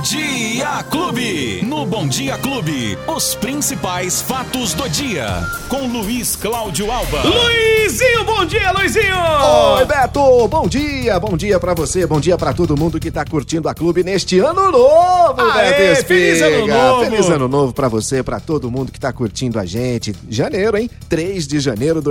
Bom Dia Clube. No Bom Dia Clube, os principais fatos do dia. Com Luiz Cláudio Alba. Luizinho, bom dia, Luizinho! Oi, Beto! Bom dia, bom dia pra você, bom dia pra todo mundo que tá curtindo a clube neste ano novo, Aê, Beto Espiga. feliz ano novo! Feliz ano novo pra você, pra todo mundo que tá curtindo a gente. Janeiro, hein? 3 de janeiro de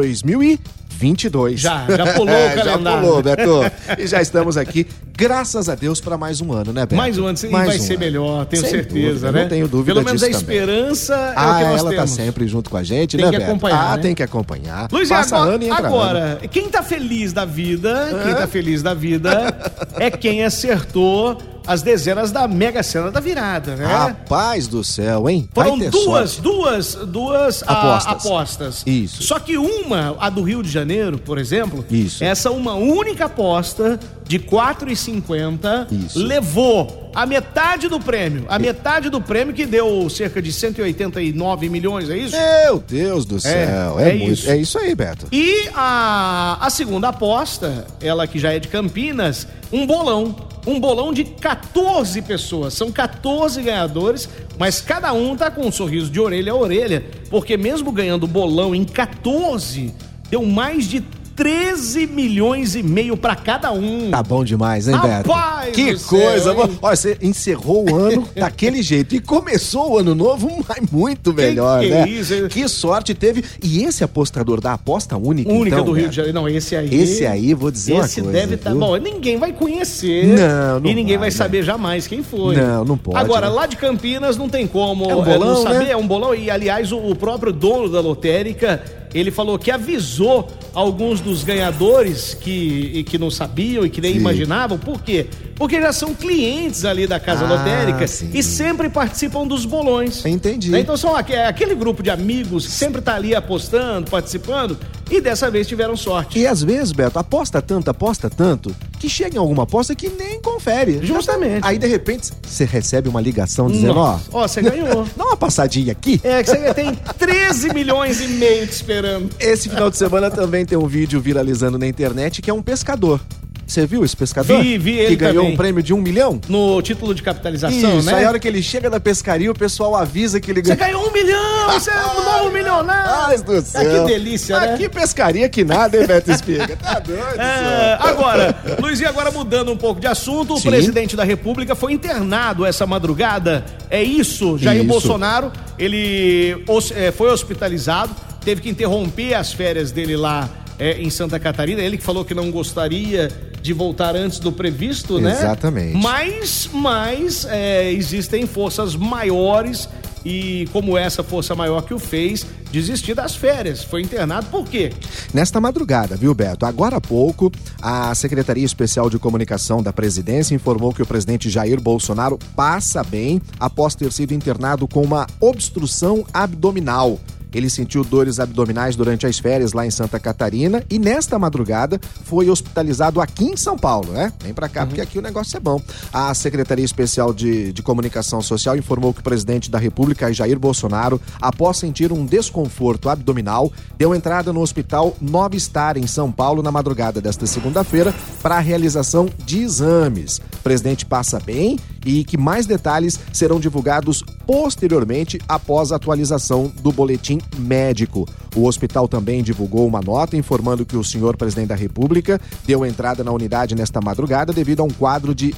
2022. Já, já pulou o É, Já calendário. pulou, Beto. E já estamos aqui, graças a Deus, pra mais um ano, né, Beto? Mais um ano, sim, Mais vai um ser ano. melhor, tenho Sem certeza, dúvida, né? Não tenho dúvida Pelo menos a também. esperança é Ah, o que nós ela temos. tá sempre junto com a gente, Tem né, que Beto? acompanhar, Ah, né? tem que acompanhar. Luiz, Passa agora, ano e entra ano. agora quem tá feliz da vida, quem tá feliz da vida é quem acertou as dezenas da Mega Sena da virada, né? Rapaz do céu, hein? Vai Foram duas, sorte. duas, duas ah, Apostas. apostas. Isso. Só que uma, a do Rio de Janeiro, por exemplo, Isso. essa uma única aposta de 4,50 Isso. levou a metade do prêmio. A metade do prêmio que deu cerca de 189 milhões, é isso? Meu Deus do céu. É, é muito- isso. é isso aí, Beto. E a, a segunda aposta, ela que já é de Campinas, um bolão. Um bolão de 14 pessoas. São 14 ganhadores, mas cada um tá com um sorriso de orelha a orelha, porque mesmo ganhando o bolão em 14, deu mais de 13 milhões e meio pra cada um. Tá bom demais, hein, Beto? Rapaz Que céu, coisa. hein? Olha, você encerrou o ano daquele jeito e começou o ano novo mas muito melhor, que né? é isso, hein? Que sorte teve. E esse apostador da aposta única, Única então, do Rio Beto? de Janeiro. Não, esse aí. Esse aí, vou dizer uma Esse coisa, deve estar. viu? bom, ninguém vai conhecer. Não, não E ninguém vai, vai, né? saber jamais quem foi. Não, não pode, Agora, né? lá de Campinas não tem como É um é, bolão, não saber, né? é um bolão. E, aliás, o, o próprio dono da lotérica, ele falou que avisou alguns dos ganhadores que, e que não sabiam e que nem Sim. imaginavam. Por quê? Porque já são clientes ali da Casa Ah, Lotérica sim. e sempre participam dos bolões. Entendi. Né? Então são aque- aquele grupo de amigos que sempre tá ali apostando, participando, e dessa vez tiveram sorte. E às vezes, Beto, aposta tanto, aposta tanto, que chega em alguma aposta que nem confere. Justamente. Aí, de repente, você recebe uma ligação dizendo, ó... Ó, você ganhou. Dá uma passadinha aqui. É, que você tem 13 milhões e meio te esperando. Esse final de semana também tem um vídeo viralizando na internet que é um pescador. Você viu esse pescador? Vi, vi Que ele ganhou também. um prêmio de um milhão? No título de capitalização, Isso, né? aí a hora que ele chega da pescaria, o pessoal avisa que ele Você ganhou. ganhou um milhão, você é um novo milionário. Ai, do céu. Ah, que delícia, né? Aqui pescaria que nada, hein, Beto Espiga? Tá doido, É, agora, Luizinho, agora mudando um pouco de assunto, o Sim. presidente da República foi internado essa madrugada. É isso, Jair Isso. Bolsonaro, ele é, foi hospitalizado, teve que interromper as férias dele lá é, em Santa Catarina. Ele que falou que não gostaria de voltar antes do previsto, né? Exatamente. Mas, mas é, existem forças maiores e como essa força maior que o fez desistir das férias. Foi internado por quê? Nesta madrugada, viu, Beto? Agora há pouco, a Secretaria Especial de Comunicação da Presidência informou que o presidente Jair Bolsonaro passa bem após ter sido internado com uma obstrução abdominal. Ele sentiu dores abdominais durante as férias lá em Santa Catarina e nesta madrugada foi hospitalizado aqui em São Paulo, né? Vem pra cá porque aqui o negócio é bom. A Secretaria Especial de, de Comunicação Social informou que o presidente da República, Jair Bolsonaro, após sentir um desconforto abdominal, deu entrada no hospital Nova Star em São Paulo na madrugada desta segunda-feira para a realização de exames. O presidente passa bem e que mais detalhes serão divulgados posteriormente após a atualização do boletim médico. O hospital também divulgou uma nota informando que o senhor presidente da República deu entrada na unidade nesta madrugada devido a um quadro de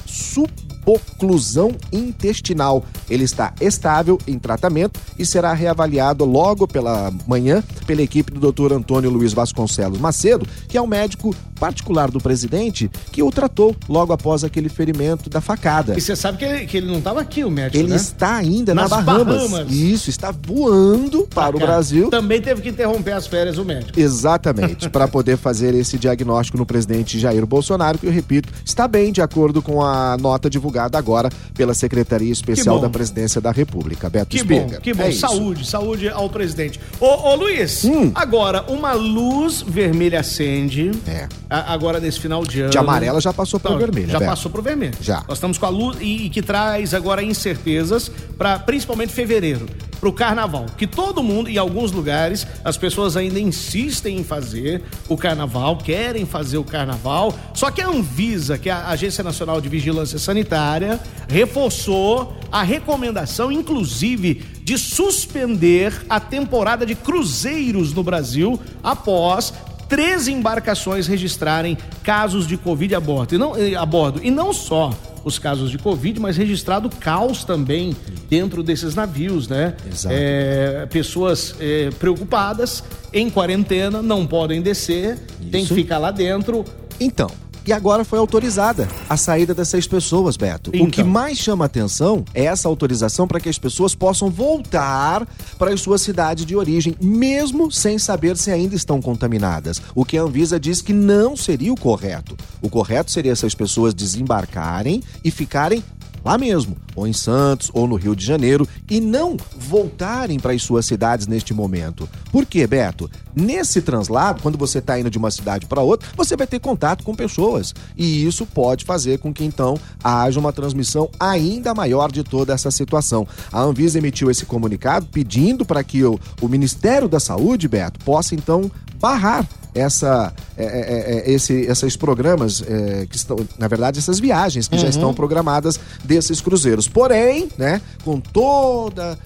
suboclusão intestinal. Ele está estável em tratamento e será reavaliado logo pela manhã pela equipe do Dr. Antônio Luiz Vasconcelos Macedo, que é um médico particular do presidente que o tratou logo após aquele ferimento da facada. E você sabe que ele, que ele não estava aqui, o médico, Ele né? está ainda Nas na Bahamas. Bahamas. Isso, está voando para o Brasil. Também teve que interromper as férias o médico. Exatamente, para poder fazer esse diagnóstico no presidente Jair Bolsonaro, que eu repito, está bem de acordo com a nota divulgada agora pela Secretaria Especial da Presidência da República. Beto Que Espiga. bom, que bom. É isso. saúde, saúde ao presidente. Ô, ô Luiz, Hum. agora, uma luz vermelha acende. É. a- agora nesse final de ano. De amarela já passou para Não, vermelho. Já Beto. passou pro vermelho. Já. Nós estamos com a luz e, e que traz agora incertezas para principalmente fevereiro, pro carnaval, que todo mundo em alguns lugares as pessoas ainda insistem em fazer o carnaval, querem fazer o carnaval, só que a Anvisa, que é a Agência Nacional de Vigilância Sanitária, sanitária reforçou a recomendação, inclusive, de suspender a temporada de cruzeiros no Brasil após três embarcações registrarem casos de Covid a bordo. E não, eh, a bordo. E não só os casos de Covid, mas registrado caos também dentro desses navios, né? Exato. É, pessoas é, preocupadas, em quarentena, não podem descer, tem que ficar lá dentro. Então, e agora foi autorizada a saída dessas pessoas, Beto. Então. O que mais chama atenção é essa autorização para que as pessoas possam voltar para as suas cidades de origem, mesmo sem saber se ainda estão contaminadas. O que a Anvisa diz que não seria o correto. O correto seria essas pessoas desembarcarem e ficarem lá mesmo, ou em Santos, ou no Rio de Janeiro, e não voltarem para as suas cidades neste momento. Por quê, Beto? Nesse translado, quando você está indo de uma cidade para outra, você vai ter contato com pessoas. E isso pode fazer com que então haja uma transmissão ainda maior de toda essa situação. A Anvisa emitiu esse comunicado pedindo para que o, o Ministério da Saúde, Beto, possa então barrar essa, é, é, é, esse, esses programas é, que estão, na verdade, essas viagens que já estão programadas desses cruzeiros. Porém, né, com toda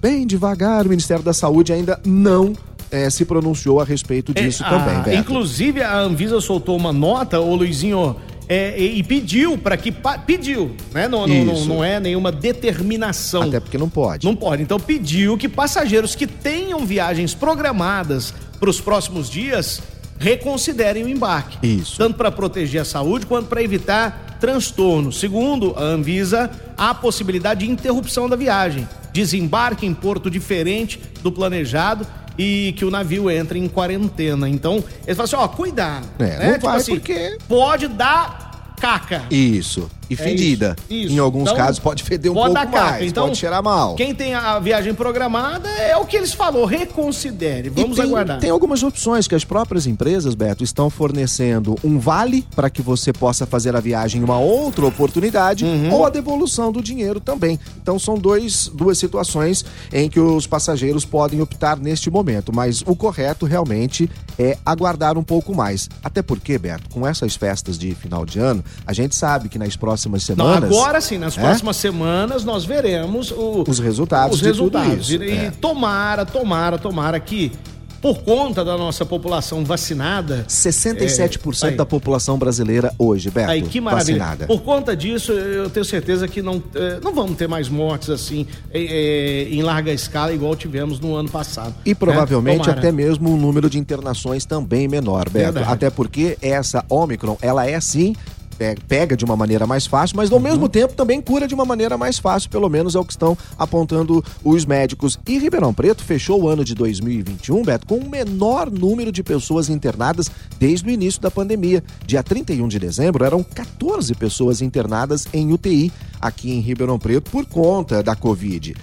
bem devagar, o Ministério da Saúde ainda não é, se pronunciou a respeito disso É, também, a- Beto. Inclusive, a Anvisa soltou uma nota, ô Luizinho, é, e, pediu para que. pediu, né? Não, não, não, é nenhuma determinação. Até porque não pode. Não pode. Então pediu que passageiros que tenham viagens programadas para os próximos dias reconsiderem o embarque. Isso. Tanto para proteger a saúde quanto para evitar transtornos. Segundo a Anvisa, há possibilidade de interrupção da viagem, desembarque em porto diferente do planejado e que o navio entre em quarentena. Então, eles falam assim, ó, cuidado. É, né? não Tipo vai assim, porque- pode dar caca. Isso. E É fedida. isso, isso. Em alguns Então, casos pode feder um pouco mais, Então, pode cheirar mal. Quem tem a viagem programada é o que eles falou, reconsidere. Vamos tem, aguardar. Tem algumas opções que as próprias empresas, Beto, estão fornecendo um vale para que você possa fazer a viagem em uma outra oportunidade Uhum. ou a devolução do dinheiro também. Então são dois, duas situações em que os passageiros podem optar neste momento, mas o correto realmente é aguardar um pouco mais. Até porque, Beto, com essas festas de final de ano, a gente sabe que nas próximas Não, semanas agora sim, nas É? próximas semanas nós veremos o- Os resultados os resultados. isso, E, é. tomara, tomara, tomara que, por conta da nossa população vacinada. 67% É, aí. da população brasileira hoje, Beto, Aí, que maravilha. vacinada. Por conta disso, eu tenho certeza que não, eh, não vamos ter mais mortes assim eh, eh, em larga escala, igual tivemos no ano passado. E provavelmente né? Até mesmo o número de internações também menor, Beto. Verdade. Até porque essa Omicron, ela é sim pega de uma maneira mais fácil, mas ao Uhum. mesmo tempo também cura de uma maneira mais fácil, pelo menos é o que estão apontando os médicos. E Ribeirão Preto fechou o ano de 2021, Beto, com o menor número de pessoas internadas desde o início da pandemia. Dia 31 de dezembro eram 14 pessoas internadas em UTI aqui em Ribeirão Preto por conta da Covid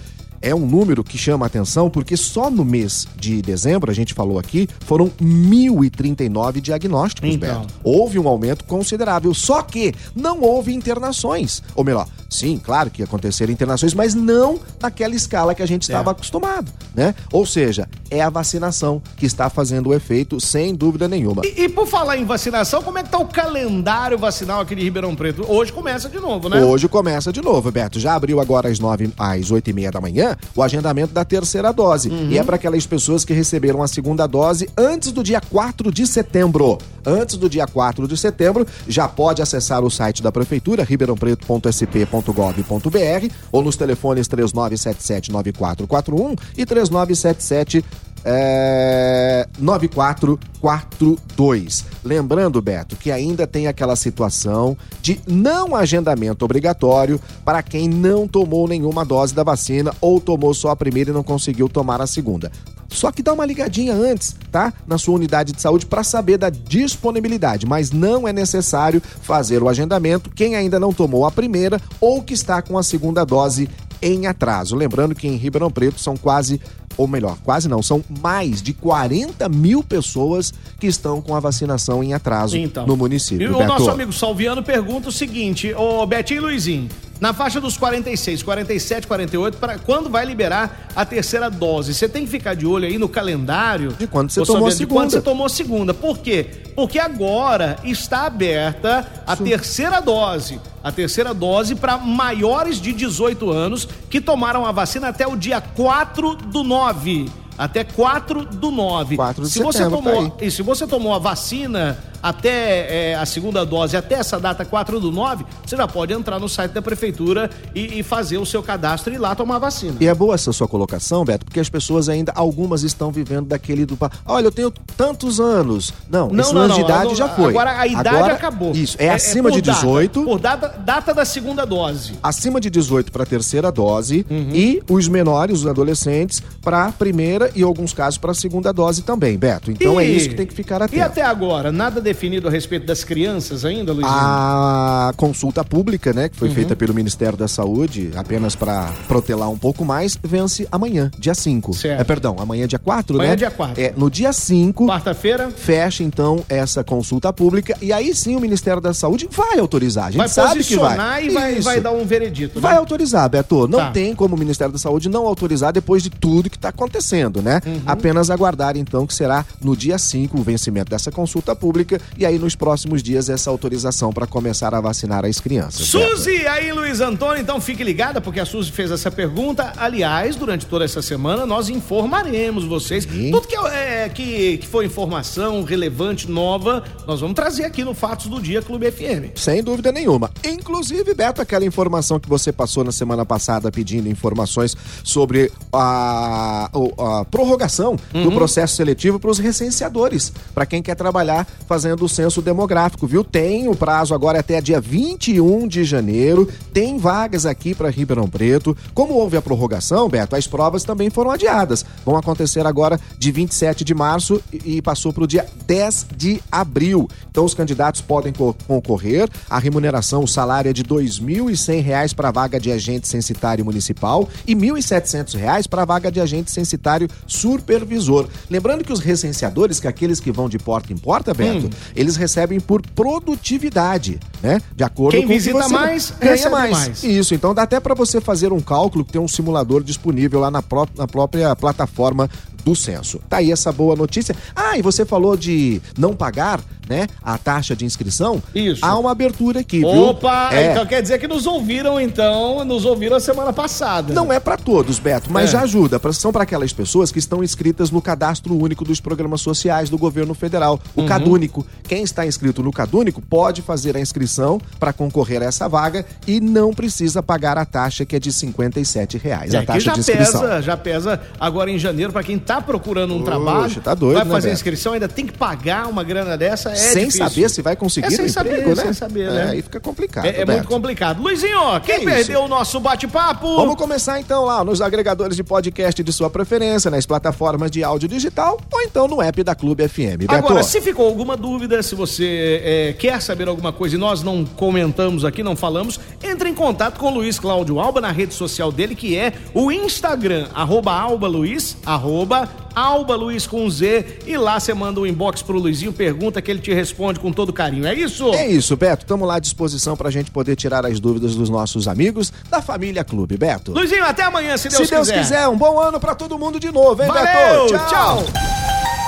é um número que chama a atenção porque só no mês de dezembro, a gente falou aqui, foram 1.039 diagnósticos, Então. Beto. Houve um aumento considerável, só que não houve internações. Ou melhor, sim, claro que aconteceram internações, mas não naquela escala que a gente estava acostumado, né? Ou seja, é a vacinação que está fazendo o efeito, sem dúvida nenhuma. E, e por falar em vacinação, como é que tá o calendário vacinal aqui de Ribeirão Preto? Hoje começa de novo, né? Hoje começa de novo, Beto. Já abriu agora às nove, às oito e meia da manhã o agendamento da terceira dose. E é para aquelas pessoas que receberam a segunda dose antes do dia 4 de setembro. Antes do dia 4 de setembro, já pode acessar o site da Prefeitura, ribeirãopreto.sp.gov.br ou nos telefones 3977-9441 e 3977 é, 9442. Lembrando, Beto, que ainda tem aquela situação de não agendamento obrigatório para quem não tomou nenhuma dose da vacina ou tomou só a primeira e não conseguiu tomar a segunda. Só que dá uma ligadinha antes, tá? Na sua unidade de saúde para saber da disponibilidade, mas não é necessário fazer o agendamento quem ainda não tomou a primeira ou que está com a segunda dose em atraso. Lembrando que em Ribeirão Preto são quase, ou melhor, quase não, são mais de 40 mil pessoas que estão com a vacinação em atraso Então. no município. E o Beto. nosso amigo Salviano pergunta o seguinte: Ô Betinho e Luizinho, na faixa dos 46, 47, 48, para quando vai liberar a terceira dose. Você tem que ficar de olho aí no calendário. De quando você tomou a segunda. De quando você tomou a segunda. Por quê? Porque agora está aberta a Sim. terceira dose. A terceira dose para maiores de 18 anos que tomaram a vacina até o dia 4 do 9 até 4 do 9. 4 de se setembro, você tomou, tá e se você tomou a vacina até é, a segunda dose, até essa data 4 do 9, você já pode entrar no site da prefeitura e, e, fazer o seu cadastro e ir lá tomar a vacina. E é boa essa sua colocação, Beto, porque as pessoas ainda, algumas estão vivendo daquele do. Olha, eu tenho tantos anos. Não, não esse não, não, de idade não, já foi. Agora a idade agora, acabou. Isso, é, é acima é de 18. Data, por data, data da segunda dose. Acima de 18 para a terceira dose uhum. e os menores, os adolescentes, para a primeira e, alguns casos, para a segunda dose também, Beto. Então é e, é isso que tem que ficar atento. E até agora, nada de definido a respeito das crianças ainda, Luizinho? A consulta pública, né, que foi uhum. feita pelo Ministério da Saúde, apenas para protelar um pouco mais, vence amanhã, dia 5. Certo. É, perdão, amanhã dia 4, amanhã né? é dia 4. É, no dia 5. Quarta-feira. Fecha, então, essa consulta pública e aí sim o Ministério da Saúde vai autorizar. A gente vai sabe que vai. e vai, vai, dar um veredito. Né? Vai autorizar, Beto. Não tá. tem como o Ministério da Saúde não autorizar depois de tudo que está acontecendo, né? Uhum. Apenas aguardar, então, que será no dia 5 o vencimento dessa consulta pública e aí nos próximos dias essa autorização para começar a vacinar as crianças. Suzy, aí Luiz Antônio, então fique ligada porque a Suzy fez essa pergunta. Aliás, durante toda essa semana nós informaremos vocês. Sim. Tudo que, é, que, que for informação relevante, nova, nós vamos trazer aqui no Fatos do Dia Clube FM. Sem dúvida nenhuma. Inclusive, Beto, aquela informação que você passou na semana passada pedindo informações sobre a, a, a prorrogação uhum. do processo seletivo para os recenseadores, para quem quer trabalhar fazendo o censo demográfico viu? Tem o prazo agora até dia 21 de janeiro. Tem vagas aqui para Ribeirão Preto. Como houve a prorrogação, Beto, as provas também foram adiadas. Vão acontecer agora de 27 de março e passou para o dia 10 de abril. Então os candidatos podem co concorrer. A remuneração, o salário é de R$ 2.100 para a vaga de agente censitário municipal e R$ 1.700 para a vaga de agente censitário supervisor. Lembrando que os recenseadores, que é aqueles que vão de porta em porta, Beto, hum. Eles recebem por produtividade, né? De acordo Quem com visita que você mais, ganha mais. mais. Isso, então dá até para você fazer um cálculo que tem um simulador disponível lá na, pró na própria plataforma do censo. Tá aí essa boa notícia. Ah, e você falou de não pagar né, a taxa de inscrição, Isso. há uma abertura aqui, viu? Opa, é. então quer dizer que nos ouviram então, nos ouviram a semana passada. Não é para todos, Beto, mas é. já ajuda. São para aquelas pessoas que estão inscritas no Cadastro Único dos Programas Sociais do Governo Federal, o uhum. CadÚnico. Quem está inscrito no CadÚnico pode fazer a inscrição para concorrer a essa vaga e não precisa pagar a taxa que é de 57 reais, é, a taxa já de inscrição. Pesa, já pesa agora em janeiro para quem está procurando um Oxe, trabalho, tá doido, vai né, fazer Beto? inscrição, ainda tem que pagar uma grana dessa, é sem difícil. saber se vai conseguir é sem emprego, saber, né? Sem saber, né? É, aí fica complicado. É, é muito complicado. Luizinho, quem é perdeu isso? o nosso bate-papo? Vamos começar então lá nos agregadores de podcast de sua preferência, nas plataformas de áudio digital ou então no app da Clube FM. Beto. Agora, se ficou alguma dúvida, se você é, quer saber alguma coisa e nós não comentamos aqui, não falamos, entre em contato com o Luiz Cláudio Alba na rede social dele, que é o Instagram, arroba Alba Luiz, arroba Alba Luiz com Z, e lá você manda um inbox pro Luizinho, pergunta que ele te responde com todo carinho. É isso? É isso, Beto. Estamos lá à disposição pra gente poder tirar as dúvidas dos nossos amigos da família Clube, Beto. Luizinho, até amanhã, se Deus quiser. Se Deus quiser. quiser, um bom ano pra todo mundo de novo, hein, Valeu, Beto? Tchau. tchau.